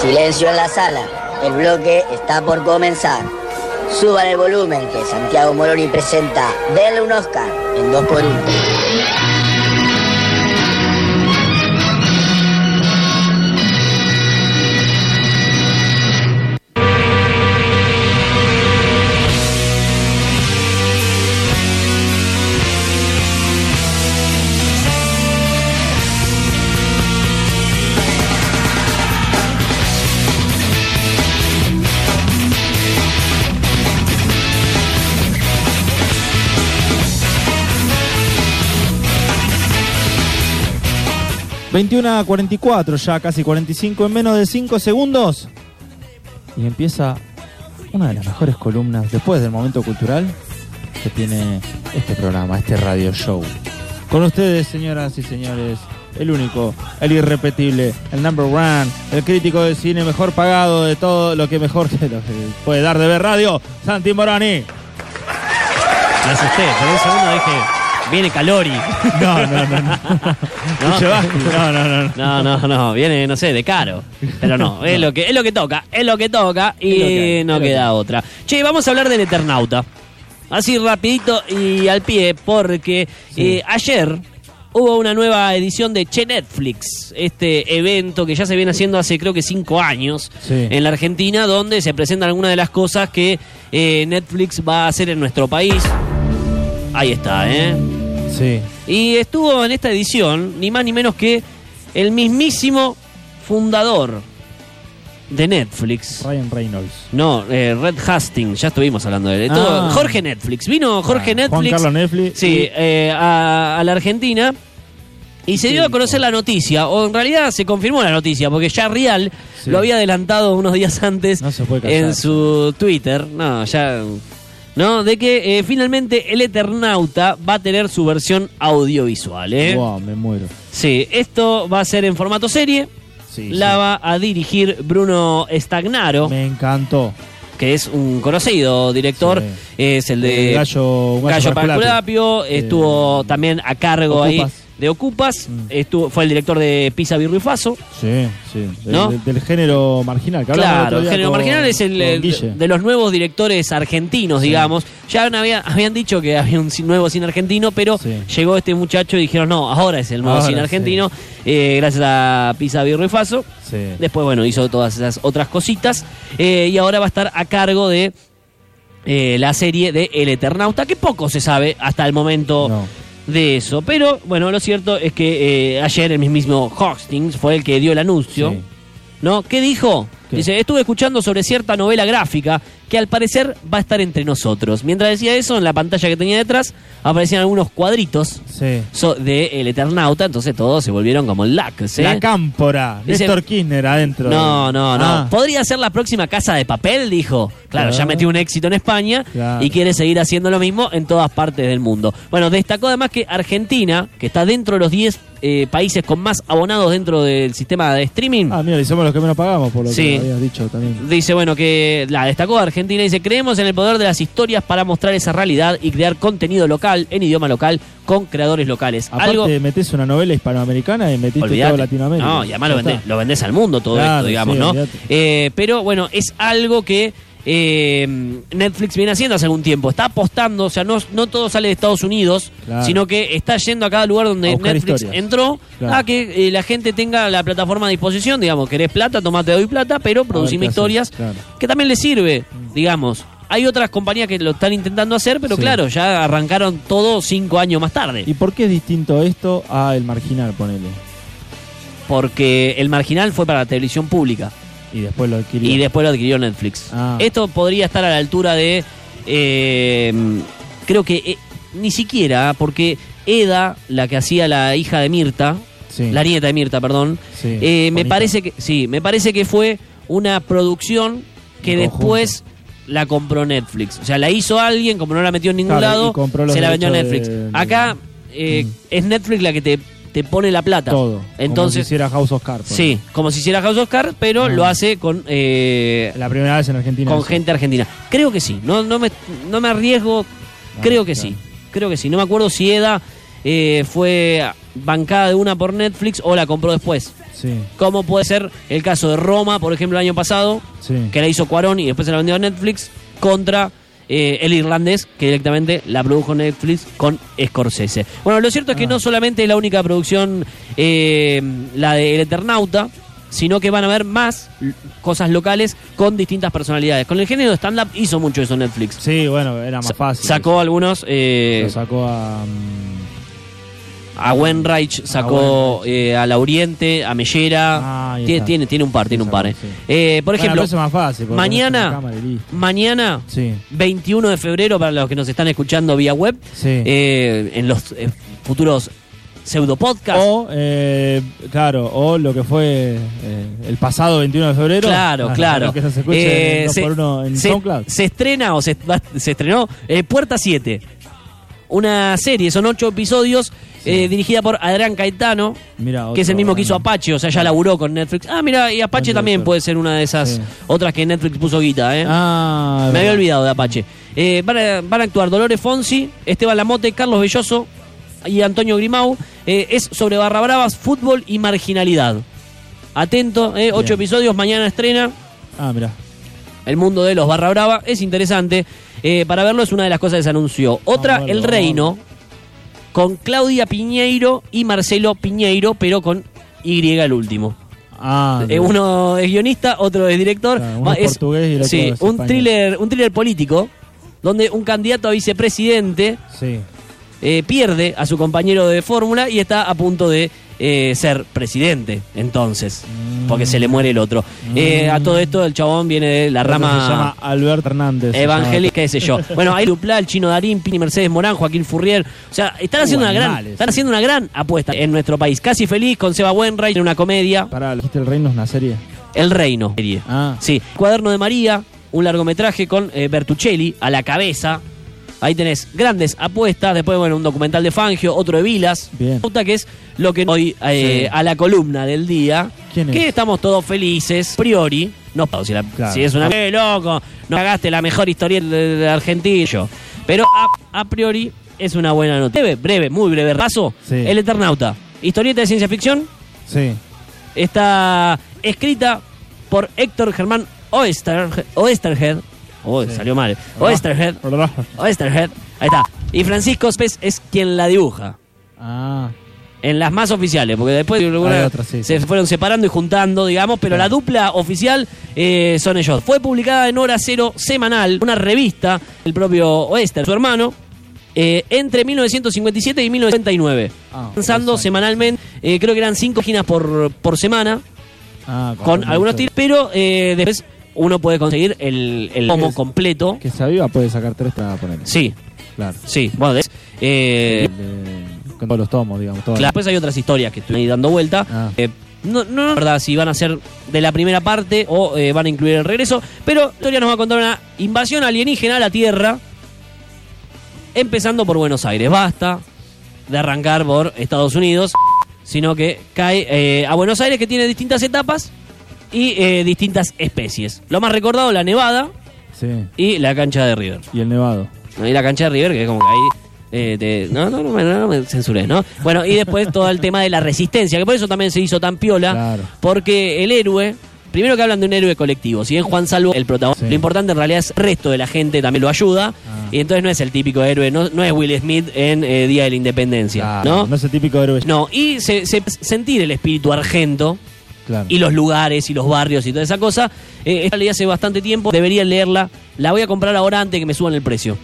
Silencio en la sala. El bloque está por comenzar. Suban el volumen que Santiago Moroni presenta Denle un Oscar en 2x1. 21 a 44, ya casi 45 en menos de 5 segundos. Y empieza una de las mejores columnas después del momento cultural que tiene este programa, este radio show. Con ustedes, señoras y señores, el único, el irrepetible, el number one, el crítico de cine mejor pagado de todo lo que mejor puede dar de ver radio, Santi Morani. Me asusté, por un segundo dije, viene Calori. No, no, no. no. No, no, no, no. No, viene, no sé, de caro. Pero no, es lo que, es lo que toca, es lo que toca y que hay, no que queda otra. Che, vamos a hablar del Eternauta. Así rapidito y al pie, porque eh, ayer hubo una nueva edición de Che Netflix, este evento que ya se viene haciendo hace creo que cinco años Sí. en la Argentina, donde se presentan algunas de las cosas que eh, Netflix va a hacer en nuestro país. Ahí está, ¿eh? Sí. Y estuvo en esta edición, ni más ni menos que el mismísimo fundador de Netflix. Ryan Reynolds. No, eh, Red Hastings, ya estuvimos hablando de él. Ah. Jorge Netflix. Vino Jorge Ah, Netflix. Juan Carlos Netflix. Sí, eh, a, a la Argentina. Y se dio a conocer la noticia, o en realidad se confirmó la noticia, porque ya Real Sí. lo había adelantado unos días antes No se puede callar. en su Twitter. No, ya. ¿No? De que eh, finalmente el Eternauta va a tener su versión audiovisual. ¿eh? Wow, me muero. Sí, esto va a ser en formato serie. Sí, La sí. va a dirigir Bruno Stagnaro, Me encantó. que es un conocido director. Sí. Es el de El gallo, Gallo para Parculapio. Estuvo también a cargo ahí. De Ocupas. Mm. Estuvo, fue el director de Pisa Birro y Faso. Sí, sí. Del, ¿No? del- del género marginal. Que Claro, el género con- marginal es el, de los nuevos directores argentinos, digamos. Ya habían, habían dicho que había un nuevo cine argentino, pero Sí. llegó este muchacho y dijeron, no, ahora es el nuevo Ahora, cine sí. argentino, eh, gracias a Pisa Birro y Faso. Sí. Después, bueno, hizo todas esas otras cositas. eh, y ahora va a estar a cargo de eh, la serie de El Eternauta, que poco se sabe hasta el momento No. De eso. Pero, bueno, lo cierto es que eh, ayer el mismo Hostings fue el que dio el anuncio. ¿No? ¿Qué dijo? ¿Qué? Dice, estuve escuchando sobre cierta novela gráfica que al parecer va a estar entre nosotros. Mientras decía eso, en la pantalla que tenía detrás aparecían algunos cuadritos Sí. so- de El Eternauta, entonces todos se volvieron como lax, ¿eh? La cámpora. Dice- Néstor Kirchner adentro. No, no, no. Ah, Podría ser la próxima casa de papel, dijo. Claro, ya Claro. metió un éxito en España Claro. y quiere seguir haciendo lo mismo en todas partes del mundo. Bueno, destacó además que Argentina, que está dentro de los 10 eh, países con más abonados dentro del sistema de streaming, Ah, mira, y somos los que menos pagamos, por lo Sí. que habías dicho también. dice, bueno, que la destacó Argentina, dice, creemos en el poder de las historias para mostrar esa realidad y crear contenido local, en idioma local, con creadores locales. Aparte, Algo... metés una novela hispanoamericana y metiste Olvidate. todo Latinoamérica. No, y además lo vendés, lo vendés al mundo todo Claro, esto, digamos, sí, ¿no? Eh, pero bueno, es algo que eh, Netflix viene haciendo hace algún tiempo. Está apostando, o sea, no, no todo sale de Estados Unidos, Claro. sino que está yendo a cada lugar donde Netflix historias. entró Claro. a que eh, la gente tenga la plataforma a disposición, digamos, querés plata, tomate doy plata, pero producime historias claro. que también le sirve, digamos. Hay otras compañías que lo están intentando hacer, pero Sí. claro, ya arrancaron todo cinco años más tarde. ¿Y por qué es distinto esto a El Marginal, ponele? Porque el marginal fue para la televisión pública. Y después lo adquirió. Y después lo adquirió Netflix. Ah. Esto podría estar a la altura de. eh, creo que eh, ni siquiera, porque Eda, la que hacía la hija de Mirta, Sí. la nieta de Mirta, perdón, Sí, eh, me parece que sí, me parece que fue una producción que En después la compró Netflix. O sea, la hizo alguien, como no la metió en ningún Claro, lado, se la vendió Netflix. de- Acá Mm. es Netflix la que te, te pone la plata. Todo. como si Entonces, hiciera House of Cards. Sí, como si hiciera House of Cards, pero Ah. lo hace con eh, La primera vez en Argentina. con eso. gente argentina. Creo que sí, no, no, me, no me arriesgo, Ah, creo que claro. sí, creo que sí. No me acuerdo si Eda eh, fue bancada de una por Netflix o la compró después. Sí, Como puede ser el caso de Roma, por ejemplo, el año pasado, sí. que la hizo Cuarón y después se la vendió a Netflix, contra eh, el irlandés, que directamente la produjo Netflix con Scorsese. Bueno, lo cierto es que Ah. no solamente es la única producción, eh, la de El Eternauta, sino que van a haber más cosas locales con distintas personalidades. Con el género de stand-up hizo mucho eso Netflix. Sí, bueno, era más Sa- fácil. Sacó algunos, eh, Lo sacó a. mm, a Wenreich, sacó eh, a Lauriente, a Mellera. Ah, tiene, tiene, tiene un par, tiene un par. eh. Sí. Eh, por ejemplo, más fácil. mañana- mañana Sí, 21 de febrero, para los que nos están escuchando vía web, sí. eh, en los eh, futuros pseudo podcasts. O, eh, claro, o lo que fue eh, el pasado 21 de febrero. Claro, Ah, claro. que se Eh, en se, por uno en se- SoundCloud. se estrena o se, se estrenó Puerta 7. Una serie, son ocho episodios, eh, dirigida por Adrián Caetano, que es el mismo que hizo Apache, o sea, ya laburó con Netflix. Ah, mira, y Apache también puede ser una de esas Sí. otras que Netflix puso guita, ¿eh? Ah, Me había olvidado de Apache. Eh, van, a, van a actuar Dolores Fonsi, Esteban Lamote, Carlos Belloso y Antonio Grimau. Eh, es sobre barra bravas, fútbol y marginalidad. Atento, eh, ocho episodios, mañana estrena Ah, mira. El mundo de los barra brava. Es interesante. Eh, para verlo es una de las cosas que se anunció. Otra, El Reino, con Claudia Piñeiro y Marcelo Piñeiro, pero con Y el último. Ah, Eh, uno es guionista, otro es director. Claro, uno Ma- es portugués y el otro sí, es un español. thriller, un thriller político donde un candidato a vicepresidente Sí. eh, pierde a su compañero de fórmula y está a punto de eh, ser presidente, entonces, Mm. porque se le muere el otro. Eh, a todo esto el chabón viene de la que Se llama rama Alberto Hernández. se evangélica, qué sé yo. Bueno, hay Dupla, el Chino Darín, Pini Mercedes Morán, Joaquín Furrier. O sea, están haciendo Uh, una gran, están haciendo una gran apuesta en nuestro país. Casi feliz con Seba Buenray en una comedia, Pará, ¿dijiste el reino es una serie? El Reino. serie. Ah. Sí, Cuaderno de María, un largometraje con eh, Bertuccelli a la cabeza. Ahí tenés grandes apuestas. Después, bueno, un documental de Fangio, otro de Vilas. Bien. Que es lo que hoy eh, Sí. a la columna del día. ¿Quién es? Que estamos todos felices. Priori. No, si, la- Claro. si es una. ¡Eh, loco! No hagaste la mejor historia de, de Argentina. Yo. Pero a, a priori es una buena nota. Breve, breve, muy breve. Paso. Sí. El Eternauta. Historieta de ciencia ficción. Sí. Está escrita por Héctor Germán Oester, Oesterhead. Oh, Sí. salió mal. Oesterhead. Oesterhead. Ahí está. Y Francisco Spes es quien la dibuja. Ah, En las más oficiales, porque después sí, se sí. fueron separando y juntando, digamos, pero la dupla oficial eh, son ellos. Fue publicada en Hora Cero Semanal, una revista, el propio Oester, su hermano, eh, entre 1957 y 1999. Ah, lanzando semanalmente, eh, creo que eran cinco páginas por, por semana, ah, con con algunos tiros, pero después uno puede conseguir el, el completo. Que se aviva puede sacar tres para poner. Sí, Claro. sí. Bueno, des- eh, De- con todos los tomos, digamos. claro, después hay otras historias que estoy ahí dando vuelta. Ah. Eh, no, no, la verdad, si van a ser de la primera parte o eh, van a incluir el regreso. Pero la historia nos va a contar una invasión alienígena a la Tierra. Empezando por Buenos Aires. Basta de arrancar por Estados Unidos. Sino que cae eh, a Buenos Aires, que tiene distintas etapas y eh, distintas especies. Lo más recordado, la Nevada Sí. y la cancha de River. Y el nevado. Y la cancha de River, que es como que ahí. eh, no, no, no, me- no me censuré, ¿no? Bueno, y después todo el tema de la resistencia, que por eso también se hizo tan piola, Claro. porque el héroe, primero que hablan de un héroe colectivo, si bien Juan Salvo el protagonista, Sí. lo importante en realidad es el resto de la gente también lo ayuda, Ah. y entonces no es el típico héroe, no, no es Will Smith en eh, Día de la Independencia, Claro, ¿no? No es el típico héroe. No, y se, se- sentir el espíritu argento, Claro. y los lugares y los barrios y toda esa cosa. Eh, esta leí hace bastante tiempo, deberían leerla. La voy a comprar ahora antes que me suban el precio.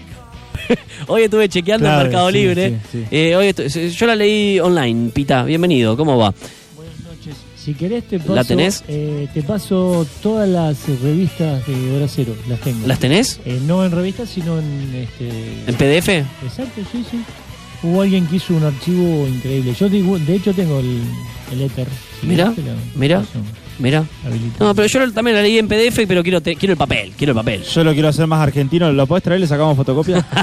hoy estuve chequeando Claro, en Mercado sí, Libre. sí, sí. Eh, hoy yo la leí online, Pita, bienvenido, ¿cómo va? Buenas noches. Si querés te paso, ¿La tenés? eh, te paso todas las revistas de Hora Cero, las tengo. ¿Las tenés? Eh, no en revistas, sino en este. ¿En PDF? Exacto, sí, sí. Hubo alguien que hizo un archivo increíble. Yo digo, de hecho tengo el, el. Si Mira, lo mira. Mira. No, pero yo también la leí en PDF, pero quiero, te- quiero el papel, quiero el papel. Yo lo quiero hacer más argentino. ¿Lo podés traer? ¿Le sacamos fotocopia?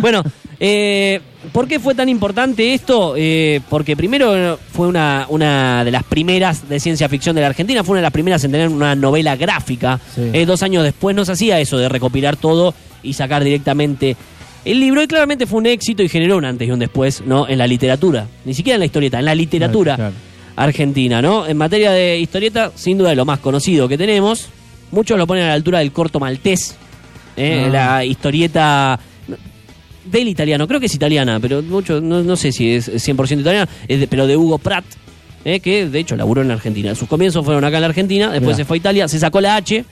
Bueno, eh, ¿por qué fue tan importante esto? Eh, porque primero fue una, una de las primeras de ciencia ficción de la Argentina, fue una de las primeras en tener una novela gráfica. Sí. Eh, dos años después no se hacía eso de recopilar todo y sacar directamente el libro y claramente fue un éxito y generó un antes y un después, ¿no? En la literatura, ni siquiera en la historieta, en la literatura Claro. argentina, ¿no? En materia de historieta, sin duda de lo más conocido que tenemos, muchos lo ponen a la altura del corto maltés, ¿eh? Ah. la historieta del italiano, creo que es italiana, pero mucho, no, no sé si es 100% italiana, es de- pero de Hugo Pratt, ¿eh? que de hecho laburó en la Argentina. Sus comienzos fueron acá en la Argentina, después Mirá. se fue a Italia, se sacó la H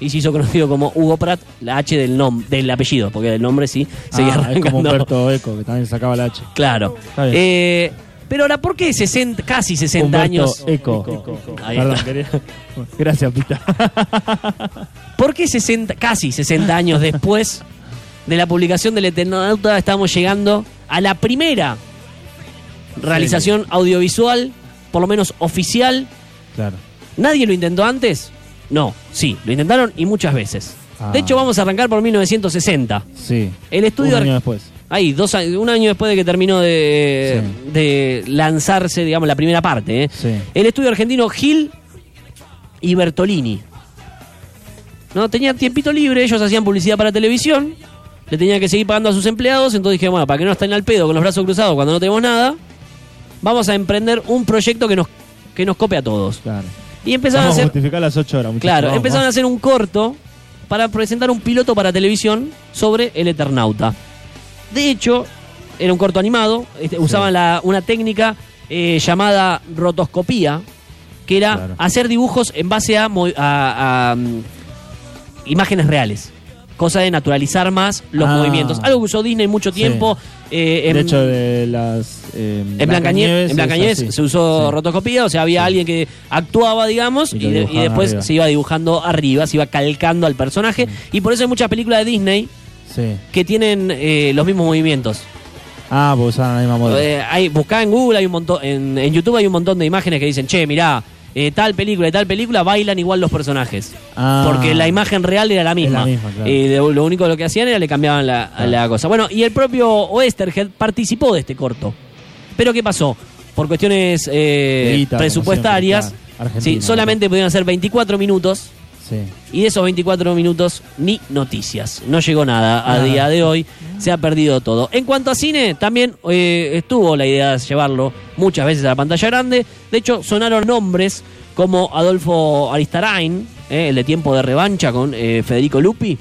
y se hizo conocido como Hugo Pratt, la H del nom del apellido, porque del nombre sí seguía Ah, es como. Humberto Eco, que también sacaba la H. Claro. Eh, pero ahora, ¿por qué 60, casi 60 Humberto años? Eco. Ahí Perdón, está. quería- Gracias, Pita. ¿Por qué 60, casi 60 años después de la publicación del Eternauta estamos llegando a la primera realización audiovisual, por lo menos oficial? claro. ¿Nadie lo intentó antes? No, sí, lo intentaron y muchas veces. Ah. De hecho, vamos a arrancar por 1960. Sí. El estudio Un año después. Ahí, dos un año después de que terminó de, de lanzarse, digamos, la primera parte. ¿eh? Sí. El estudio argentino Gil y Bertolini. ¿No? Tenían tiempito libre, ellos hacían publicidad para televisión, le tenían que seguir pagando a sus empleados, entonces dije, bueno, para que no estén al pedo con los brazos cruzados cuando no tenemos nada, vamos a emprender un proyecto que nos, que nos cope a todos. Claro. Y empezaron a Vamos a hacer... justificar las 8 horas, muchachos. Claro, Vamos, empezaron a hacer un corto para presentar un piloto para televisión sobre el Eternauta. De hecho, era un corto animado, este, usaban la- una técnica eh, llamada rotoscopía, que era Claro. hacer dibujos en base a, mo- a- a, mm, imágenes reales. Cosa de naturalizar más los Ah. movimientos. Algo que usó Disney mucho Sí. tiempo. eh, en- De hecho, de las. eh, en Blancanieves, en Blancanieves se usó Sí. rotoscopía, o sea, había Sí. alguien que actuaba, digamos, Y y, lo de- y dibujaban después arriba. se iba dibujando arriba, se iba calcando al personaje. Y por eso hay muchas películas de Disney que tienen eh, los mismos movimientos. Ah, pues usaban la misma moda. Eh, hay, buscá en Google, hay un montón, en, en YouTube hay un montón de imágenes que dicen, che, mirá, eh, tal película y tal película bailan igual los personajes. Ah. Porque la imagen real era la misma. la misma, claro. Y de- lo único lo que hacían era le cambiaban la, Claro. la cosa. Bueno, y el propio Oesterhead participó de este corto. Pero ¿qué pasó? Por cuestiones eh, presupuestarias, siempre, claro. Sí, solamente pudieron hacer 24 minutos. Sí. Y de esos 24 minutos, ni noticias. No llegó nada a Nada. día de hoy. Se ha perdido todo. En cuanto a cine, también eh, estuvo la idea de llevarlo muchas veces a la pantalla grande. De hecho, sonaron nombres como Adolfo Aristarain, eh, el de Tiempo de Revancha con eh, Federico Lupi.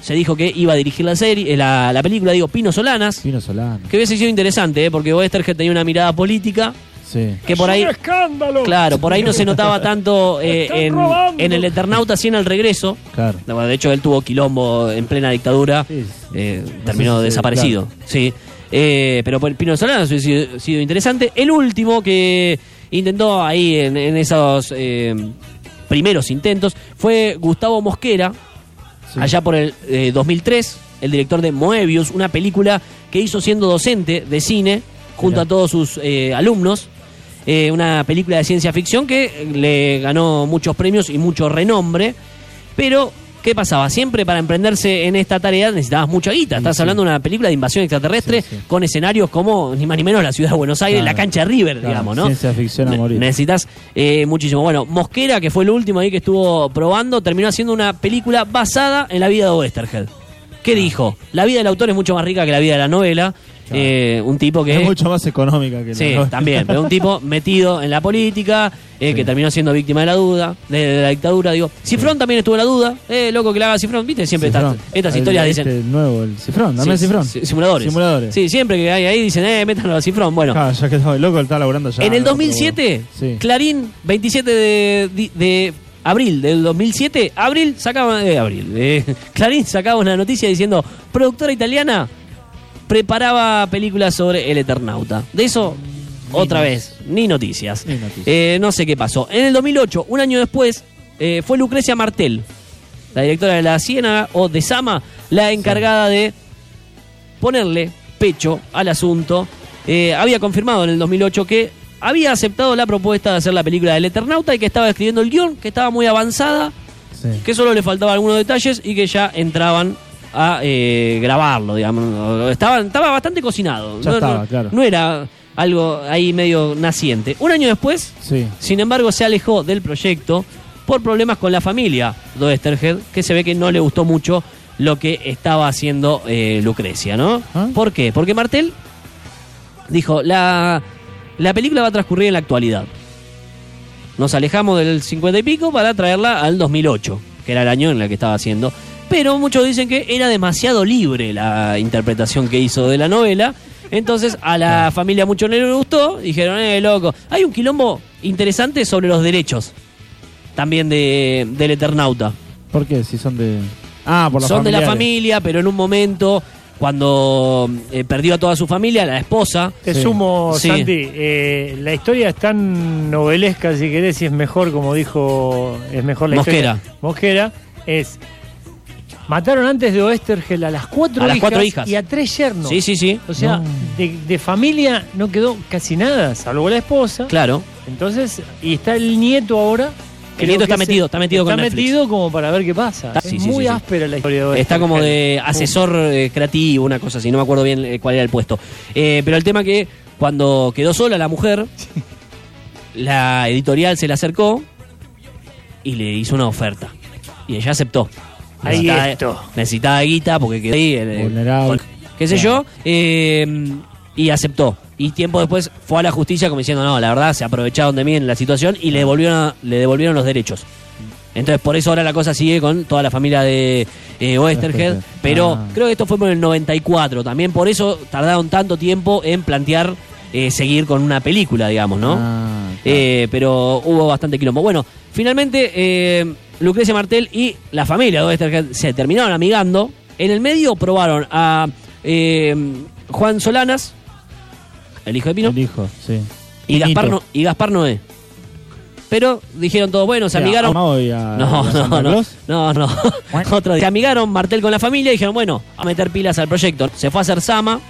Se dijo que iba a dirigir la serie, la, la película, digo, Pino Solanas. Pino Solano. Que hubiese sido interesante, porque Westergel tenía una mirada política Sí. que por ahí... escándalo! Claro, por ahí no se notaba tanto eh, en, en el Eternauta, sí en el regreso. Claro. Bueno, de hecho, él tuvo quilombo en plena dictadura. Sí, eh, no terminó si- desaparecido. Sí. Eh, pero por Pino Solano ha sido, sido interesante. El último que intentó ahí en, en esos eh, primeros intentos fue Gustavo Mosquera, Sí. allá por el eh, 2003, el director de Moebius, una película que hizo siendo docente de cine junto Mirá. a todos sus eh, alumnos. Eh, una película de ciencia ficción que le ganó muchos premios y mucho renombre. Pero, ¿qué pasaba? Siempre para emprenderse en esta tarea necesitabas mucha guita. Estás sí. hablando de una película de invasión extraterrestre Sí, con escenarios como, ni más ni menos, la ciudad de Buenos Aires, Claro. la cancha de River, Claro, digamos, ¿no? ciencia ficción a morir. Necesitas eh, muchísimo. Bueno, Mosquera, que fue el último ahí que estuvo probando, terminó haciendo una película basada en la vida de Westerhead. ¿Qué dijo? La vida del autor es mucho más rica que la vida de la novela. Claro. Eh, un tipo que... Es mucho más económica que la Sí, novela. también, pero un tipo metido en la política, eh, que terminó siendo víctima de la duda, de, de la dictadura, digo. Cifrón también estuvo en la duda, eh, loco que la haga Cifrón, viste, siempre estas, Cifrón. estas El- historias este dicen... nuevo, el Cifrón, dame el Sí, Cifrón. simuladores. Simuladores. Sí, siempre que hay ahí dicen, eh, métanlo a Cifrón. Bueno, Ah, ya quedó, el loco está laburando ya. en el no, 2007, pero bueno. Sí. Clarín, 27 de, de- de abril del 2007, abril sacaba, eh, abril, eh, Clarín sacaba una noticia diciendo, productora italiana preparaba películas sobre el Eternauta. De eso, otra vez, ni noticias. Ni noticias. Eh, no sé qué pasó. En el 2008, un año después, eh, fue Lucrecia Martel, la directora de La Ciénaga o de Sama, la encargada de ponerle pecho al asunto. Eh, había confirmado en el 2008 que había aceptado la propuesta de hacer la película del Eternauta y que estaba escribiendo el guion, que estaba muy avanzada, Sí. que solo le faltaban algunos detalles y que ya entraban a eh, grabarlo, digamos. Estaban, estaba bastante cocinado. Ya estaba, claro. no era algo ahí medio naciente. Un año después, Sí. sin embargo, se alejó del proyecto por problemas con la familia de Oesterhead, que se ve que no le gustó mucho lo que estaba haciendo eh, Lucrecia, ¿no? ¿Ah? ¿Por qué? Porque Martel dijo, la, la película va a transcurrir en la actualidad. Nos alejamos del 50 y pico para traerla al 2008, que era el año en el que estaba haciendo. Pero muchos dicen que era demasiado libre la interpretación que hizo de la novela. Entonces a la familia mucho no le gustó. Dijeron, eh, loco. Hay un quilombo interesante sobre los derechos. También de, del Eternauta. ¿Por qué? Si son de. Ah, por la Son de la familia, pero en un momento, cuando eh, perdió a toda su familia, la esposa. Te Sí. sumo, Sí. Santi, eh, la historia es tan novelesca, si querés, y es mejor, como dijo, es mejor la Mosquera. historia. Mosquera, es... Mataron antes de Oestergel a las cuatro, A las hijas, cuatro hijas. y a tres yernos. Sí, sí, sí. O sea, No. de, de familia no quedó casi nada, salvo la esposa. Claro. Entonces, y está el nieto ahora. El nieto está metido, está metido con Está Netflix. metido como para ver qué pasa. Está- es sí, muy sí, sí. áspera la historia de Oestergel. Está como de asesor eh, creativo, una cosa así, no me acuerdo bien eh, cuál era el puesto. Eh, pero el tema que cuando quedó sola la mujer, la editorial se le acercó y le hizo una oferta. Y ella aceptó. Ahí Necesitaba- esto. Necesitaba guita porque quedó ahí. eh, Vulnerable. con- qué sé yo. eh, y aceptó. Y tiempo después fue a la justicia como diciendo, no, la verdad, se aprovecharon de mí en la situación y le devolvieron, le devolvieron los derechos. Entonces, por eso ahora la cosa sigue con toda la familia de eh. Pero Ah. creo que esto fue por el 94. También por eso tardaron tanto tiempo en plantear eh, seguir con una película, digamos, ¿no? Ah, claro. Eh, pero hubo bastante quilombo. Bueno, finalmente eh, Lucrecia Martel y la familia de Oesterheld se terminaron amigando. En el medio probaron a eh, Juan Solanas, el hijo de Pino, El hijo, sí. y Gaspar. No- y Gaspar Noé. Pero dijeron todos, bueno, se O sea, amigaron. ¿a Mago y a- No, y a no, no, no, no. Otro día. Se amigaron Martel con la familia y dijeron, bueno, a meter pilas al proyecto. Se fue a hacer Sama,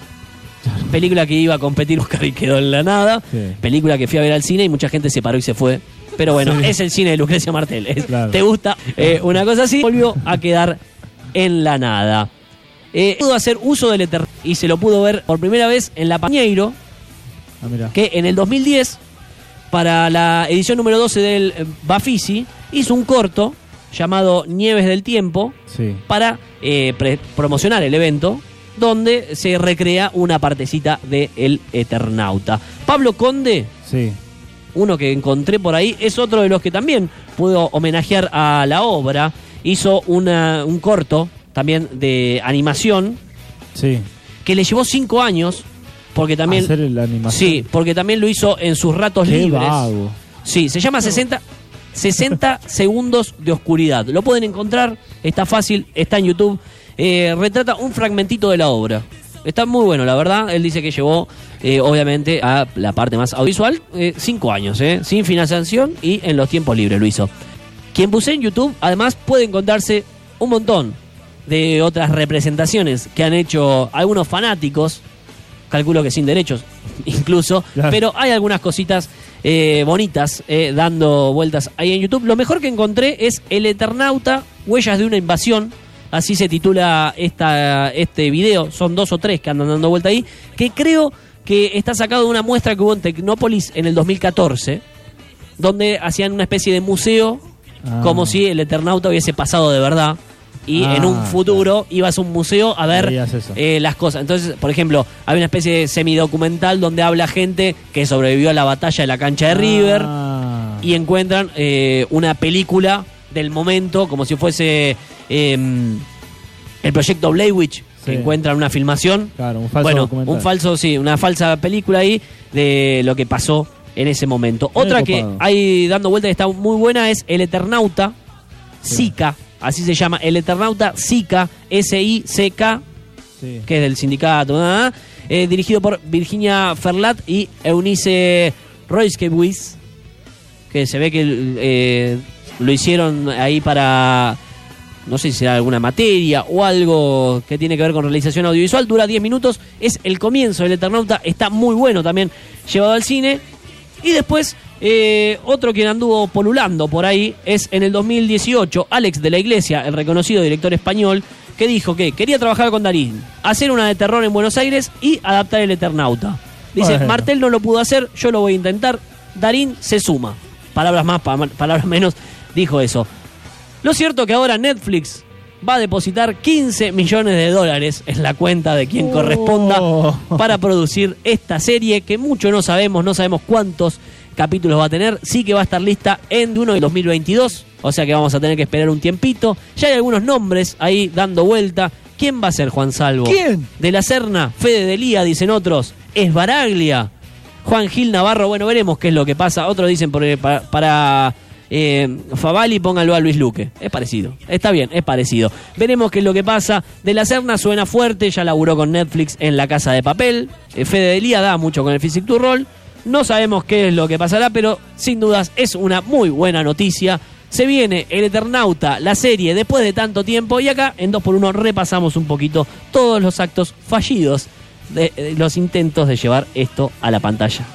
película que iba a competir Oscar y quedó en la nada. Sí. Película que fui a ver al cine y mucha gente se paró y se fue. Pero bueno, Sí. es el cine de Lucrecia Martel. Es- Claro. ¿Te gusta? Eh, una cosa así, volvió a quedar en la nada. Eh, pudo hacer uso del Eter y se lo pudo ver por primera vez en La Pañeiro, Ah, que en el 2010, para la edición número 12 del eh, Bafisi, hizo un corto llamado Nieves del Tiempo Sí. para eh, promocionar el evento, donde se recrea una partecita de El Eternauta. Pablo Conde, Sí. Uno que encontré por ahí, es otro de los que también pudo homenajear a la obra. Hizo una- un corto también de animación Sí. que le llevó cinco años, porque también... Hacer la animación. Sí, porque también lo hizo en sus ratos Qué libres. vago. Sí, se llama 60, 60 segundos de oscuridad. Lo pueden encontrar, está fácil, está en YouTube. Eh, retrata un fragmentito de la obra. Está muy bueno, la verdad. Él dice que llevó, eh, obviamente, a la parte más audiovisual, eh, cinco años, eh, sin financiación y en los tiempos libres lo hizo. Quien puse en YouTube, además, puede encontrarse un montón de otras representaciones que han hecho algunos fanáticos, calculo que sin derechos incluso, Claro. pero hay algunas cositas eh, bonitas eh, dando vueltas ahí en YouTube. Lo mejor que encontré es El Eternauta, Huellas de una Invasión, así se titula esta, este video, son dos o tres que andan dando vuelta ahí, que creo que está sacado de una muestra que hubo en Tecnópolis en el 2014, donde hacían una especie de museo, Ah. como si el Eternauta hubiese pasado de verdad. Y Ah, en un futuro ibas a un museo a ver eh, las cosas. Entonces, por ejemplo, hay una especie de semidocumental donde habla gente que sobrevivió a la batalla de la cancha de River Ah. y encuentran eh, una película del momento, como si fuese eh, el proyecto Blair Witch, que Sí. encuentran una filmación. Claro, un falso bueno, documental. un falso, sí, una falsa película ahí de lo que pasó en ese momento. Muy Otra que hay dando vuelta y está muy buena es El Eternauta, Zika, así se llama, El Eternauta Zika, S-I-C-K, Sí. que es del sindicato, eh, dirigido por Virginia Ferlat y Eunice Royskewitz, que se ve que eh, lo hicieron ahí para, no sé si será alguna materia o algo que tiene que ver con realización audiovisual, dura 10 minutos, es el comienzo del Eternauta, está muy bueno también llevado al cine, y después, eh, otro quien anduvo polulando por ahí es en el 2018, Alex de la Iglesia, el reconocido director español, que dijo que quería trabajar con Darín, hacer una de terror en Buenos Aires y adaptar el Eternauta. Dice, Bueno. Martel no lo pudo hacer, yo lo voy a intentar. Darín se suma. Palabras más, pa- palabras menos, dijo eso. Lo cierto que ahora Netflix va a depositar 15 millones de dólares en la cuenta de quien Oh. corresponda para producir esta serie que mucho no sabemos, no sabemos cuántos capítulos va a tener, sí que va a estar lista en uno de 2022, o sea que vamos a tener que esperar un tiempito. Ya hay algunos nombres ahí dando vuelta. ¿Quién va a ser Juan Salvo? ¿Quién? De la Serna, Fede Delía, dicen otros. Es Baraglia. Juan Gil Navarro, bueno, veremos qué es lo que pasa. Otros dicen por- para, para eh, Favali póngalo a Luis Luque. Es parecido. Está bien, es parecido. Veremos qué es lo que pasa. De la Serna suena fuerte, ya laburó con Netflix en La Casa de Papel. Eh, Fede Delía da mucho con el Physic to Roll. No sabemos qué es lo que pasará, pero sin dudas es una muy buena noticia. Se viene El Eternauta, la serie, después de tanto tiempo. Y acá en 2x1 repasamos un poquito todos los actos fallidos de, de los intentos de llevar esto a la pantalla.